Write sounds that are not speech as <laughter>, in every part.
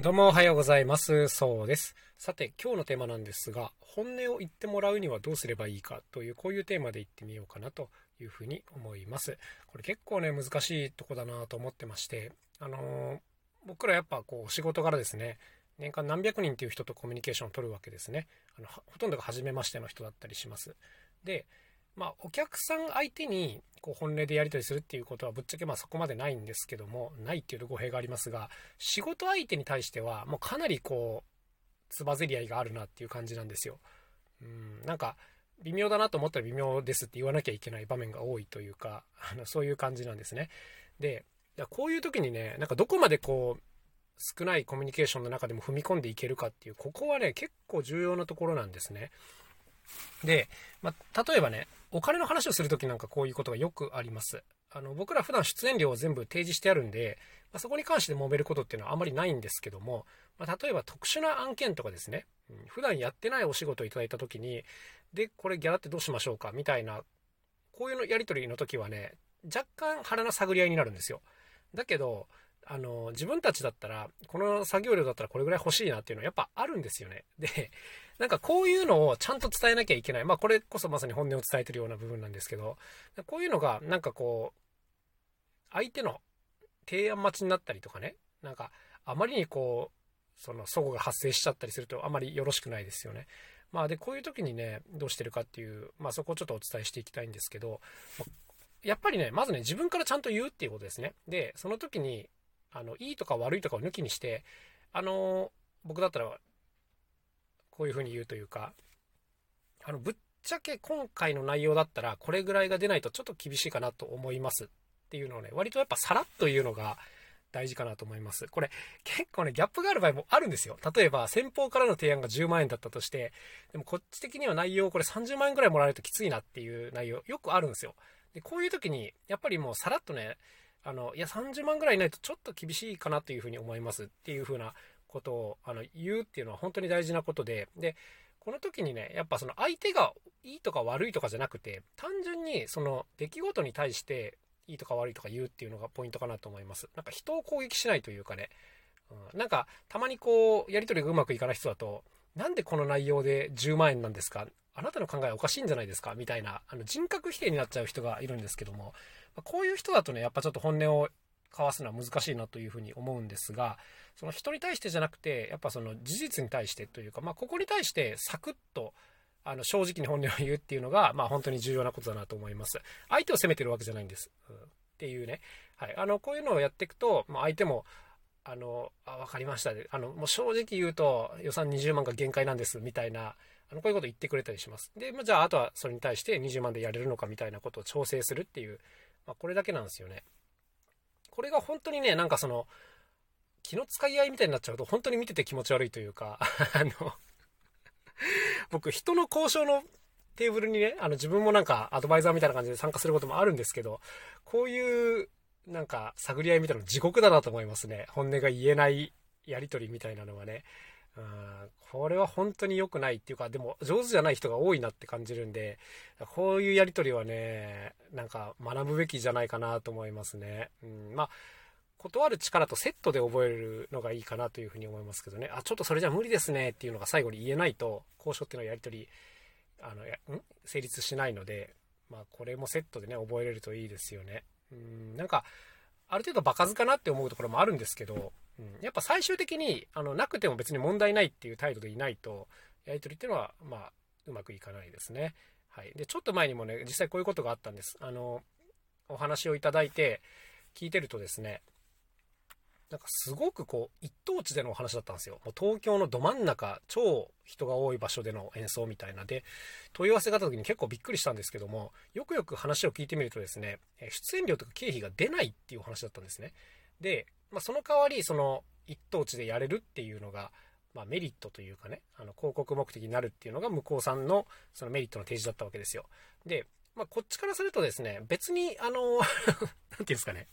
どうもおはようございます。そうです。さて、今日のテーマなんですが、本音を言ってもらうにはどうすればいいかという、こういうテーマで言ってみようかなというふうに思います。これ結構ね、難しいとこだなと思ってまして、あのー僕らやっぱこう、仕事柄ですね、年間何百人っていう人とコミュニケーションを取るわけですね。あの、ほとんどが初めましての人だったりします。で、まあ、お客さん相手にこう本音でやり取りするっていうことはぶっちゃけまあそこまでないんですけどもないっていうと語弊がありますが仕事相手に対してはもうかなりこうつばぜり合いがあるなっていう感じなんですよ。うんなんか微妙だなと思ったら微妙ですって言わなきゃいけない場面が多いというか <laughs> あのそういう感じなんですね。でこういう時にねなんかどこまでこう少ないコミュニケーションの中でも踏み込んでいけるかっていうここはね結構重要なところなんですね。で、まあ、例えばねお金の話をする時なんかこういうことがよくあります。あの僕ら普段出演料を全部提示してあるんで、まあ、そこに関して揉めることっていうのはあまりないんですけども、まあ、例えば特殊な案件とかですね、うん普段やってないお仕事をいただいた時にでこれギャラってどうしましょうか？みたいなこういうのやり取りの時はね若干腹の探り合いになるんですよ。だけどあの自分たちだったらこの作業量だったらこれぐらい欲しいなっていうのはやっぱあるんですよねでなんかこういうのをちゃんと伝えなきゃいけないまあこれこそまさに本音を伝えてるような部分なんですけどこういうのがなんかこう相手の提案待ちになったりとかねなんかあまりにこうその齟齬が発生しちゃったりするとあまりよろしくないですよね。まあでこういう時にねどうしてるかっていう、まあ、そこをちょっとお伝えしていきたいんですけどやっぱりねまずね自分からちゃんと言うっていうことですね。でその時にあのいいとか悪いとかを抜きにしてあの僕だったらこういうふうに言うというかあのぶっちゃけ今回の内容だったらこれぐらいが出ないとちょっと厳しいかなと思いますっていうのをね割とやっぱさらっと言うのが大事かなと思います。これ結構ねギャップがある場合もあるんですよ。例えば先方からの提案が10万円だったとしてでもこっち的には内容これ30万円ぐらいもらえるときついなっていう内容よくあるんですよ。でこういう時にやっぱりもうさらっとねあのいや30万ぐらいないとちょっと厳しいかなというふうに思いますっていうふうなことをあの言うっていうのは本当に大事なことででこの時にねやっぱその相手がいいとか悪いとかじゃなくて単純にその出来事に対していいとか悪いとか言うっていうのがポイントかなと思います。なんか人を攻撃しないというかね、うん、なんかたまにこうやり取りがうまくいかない人だとなんでこの内容で10万円なんですか？あなたの考えおかしいんじゃないですか？みたいなあの人格否定になっちゃう人がいるんですけどもこういう人だとねやっぱちょっと本音を交わすのは難しいなというふうに思うんですがその人に対してじゃなくてやっぱその事実に対してというか、まあ、ここに対してサクッとあの正直に本音を言うっていうのが、まあ、本当に重要なことだなと思います。相手を責めてるわけじゃないんです、うん。っていうね、はい、あのこういうのをやっていくと、まあ、相手もあのあ分かりました。あのもう正直言うと予算20万が限界なんですみたいなあのこういうこと言ってくれたりします。で、まあ、じゃああとはそれに対して20万でやれるのかみたいなことを調整するっていう、まあ、これだけなんですよね。これが本当にねなんかその気の使い合いみたいになっちゃうと本当に見てて気持ち悪いというか <laughs> あの僕人の交渉のテーブルにねあの自分もなんかアドバイザーみたいな感じで参加することもあるんですけどこういうなんか探り合いみたいなの地獄だなと思いますね。本音が言えないやり取りみたいなのはね。うんこれは本当に良くないっていうかでも上手じゃない人が多いなって感じるんでこういうやり取りはねなんか学ぶべきじゃないかなと思いますね、うん、まあ断る力とセットで覚えるのがいいかなというふうに思いますけどね。あちょっとそれじゃ無理ですねっていうのが最後に言えないと交渉っていうのはやり取りあのやん？成立しないので、まあ、これもセットでね覚えれるといいですよね。うんなんかある程度場数かなって思うところもあるんですけど、うん、やっぱ最終的にあのなくても別に問題ないっていう態度でいないとやり取りっていうのはまあうまくいかないですね。はい、でちょっと前にもね実際こういうことがあったんです。あのお話をいただいて聞いてるとですねなんかすごくこう一等地でのお話だったんですよ。もう東京のど真ん中超人が多い場所での演奏みたいなで問い合わせがあった時に結構びっくりしたんですけどもよくよく話を聞いてみるとですね出演料とか経費が出ないっていうお話だったんですね。で、まあ、その代わりその一等地でやれるっていうのが、まあ、メリットというかねあの広告目的になるっていうのが向こうさんのそのメリットの提示だったわけですよ。で、まあ、こっちからするとですね別にあの <laughs> 何て言うんですかね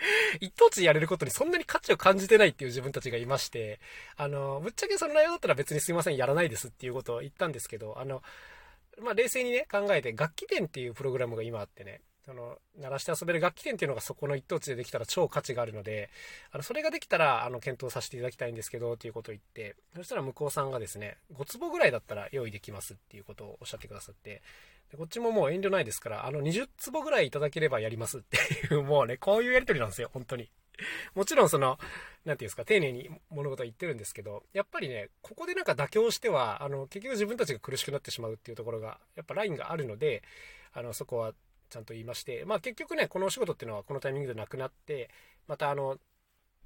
<laughs> 一等地やれることにそんなに価値を感じてないっていう自分たちがいまして、あの、ぶっちゃけその内容だったら別にすいません、やらないですっていうことを言ったんですけど、あの、まあ、冷静にね、考えて、楽器店っていうプログラムが今あってね、あの、鳴らして遊べる楽器店っていうのがそこの一等地でできたら超価値があるので、あの、それができたら、あの、検討させていただきたいんですけど、っていうことを言って、そしたら向こうさんがですね、5坪ぐらいだったら用意できますっていうことをおっしゃってくださって、でこっちももう遠慮ないですから、あの、20坪ぐらいいただければやりますっていう、<laughs> もうね、こういうやりとりなんですよ、本当に。もちろんその、なんていうんですか、丁寧に物事は言ってるんですけど、やっぱりね、ここでなんか妥協しては、あの、結局自分たちが苦しくなってしまうっていうところが、やっぱラインがあるので、あの、そこはちゃんと言いまして、まあ結局ね、このお仕事っていうのはこのタイミングでなくなって、またあの、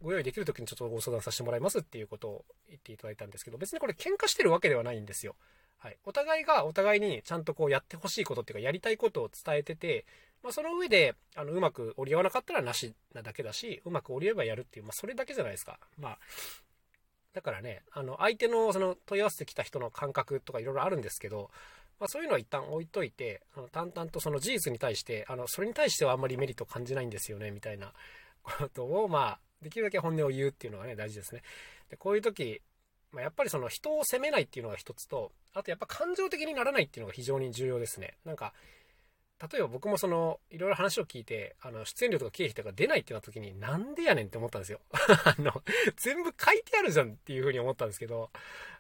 ご用意できる時にちょっとご相談させてもらいますっていうことを言っていただいたんですけど、別にこれ喧嘩してるわけではないんですよ。はい。お互いがお互いにちゃんとこうやってほしいことっていうか、やりたいことを伝えてて、まあその上で、あの、うまく折り合わなかったらなしなだけだし、うまく折り合えばやるっていう、まあそれだけじゃないですか。まあ、だからね、あの、相手のその問い合わせてきた人の感覚とかいろいろあるんですけど、まあ、そういうのは一旦置いといて、あの淡々とその事実に対して、あの、それに対してはあんまりメリットを感じないんですよね、みたいなことを、まあ、できるだけ本音を言うっていうのがね、大事ですね。で、こういう時、まあ、やっぱりその人を責めないっていうのが一つと、あとやっぱ感情的にならないっていうのが非常に重要ですね。なんか、例えば僕もその、いろいろ話を聞いて、あの、出演料とか経費とか出ないってなった時に、なんでやねんって思ったんですよ。<laughs> あの、全部書いてあるじゃんっていうふうに思ったんですけど、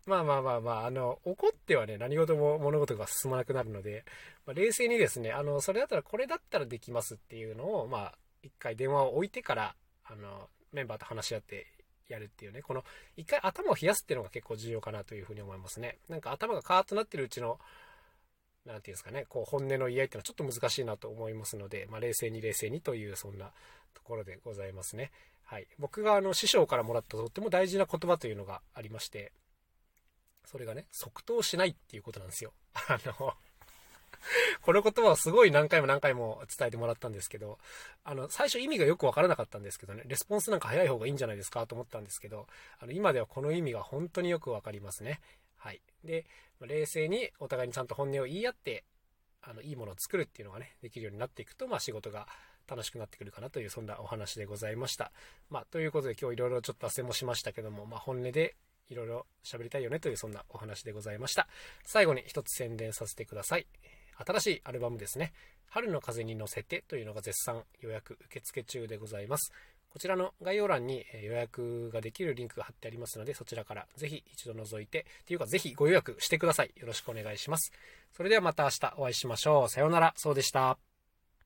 まあまあまあまあ、あの、怒ってはね、何事も物事が進まなくなるので、まあ、冷静にですね、あの、それだったらこれだったらできますっていうのを、まあ、一回電話を置いてから、あの、メンバーと話し合ってやるっていうね、この、一回頭を冷やすっていうのが結構重要かなというふうに思いますね。なんか頭がカーッとなってるうちの、何て言うんですかね、こう本音の言い合いっていうのはちょっと難しいなと思いますので、まあ、冷静に冷静にというそんなところでございますね。はい。僕があの師匠からもらったとっても大事な言葉というのがありまして、それがね、即答しないっていうことなんですよ。<laughs> あの、この言葉をすごい何回も何回も伝えてもらったんですけど、あの、最初意味がよくわからなかったんですけどね、レスポンスなんか早い方がいいんじゃないですかと思ったんですけど、あの、今ではこの意味が本当によくわかりますね。はい。で、冷静にお互いにちゃんと本音を言い合って、あの、いいものを作るっていうのがね、できるようになっていくと、まあ仕事が楽しくなってくるかなという、そんなお話でございました。まあ、ということで今日いろいろちょっと汗もしましたけども、まあ本音でいろいろ喋りたいよねというそんなお話でございました。最後に一つ宣伝させてください。新しいアルバムですね。春の風に乗せてというのが絶賛予約受付中でございます。こちらの概要欄に予約ができるリンクが貼ってありますので、そちらからぜひ一度覗いて、というかぜひご予約してください。よろしくお願いします。それではまた明日お会いしましょう。さようなら。そうでした。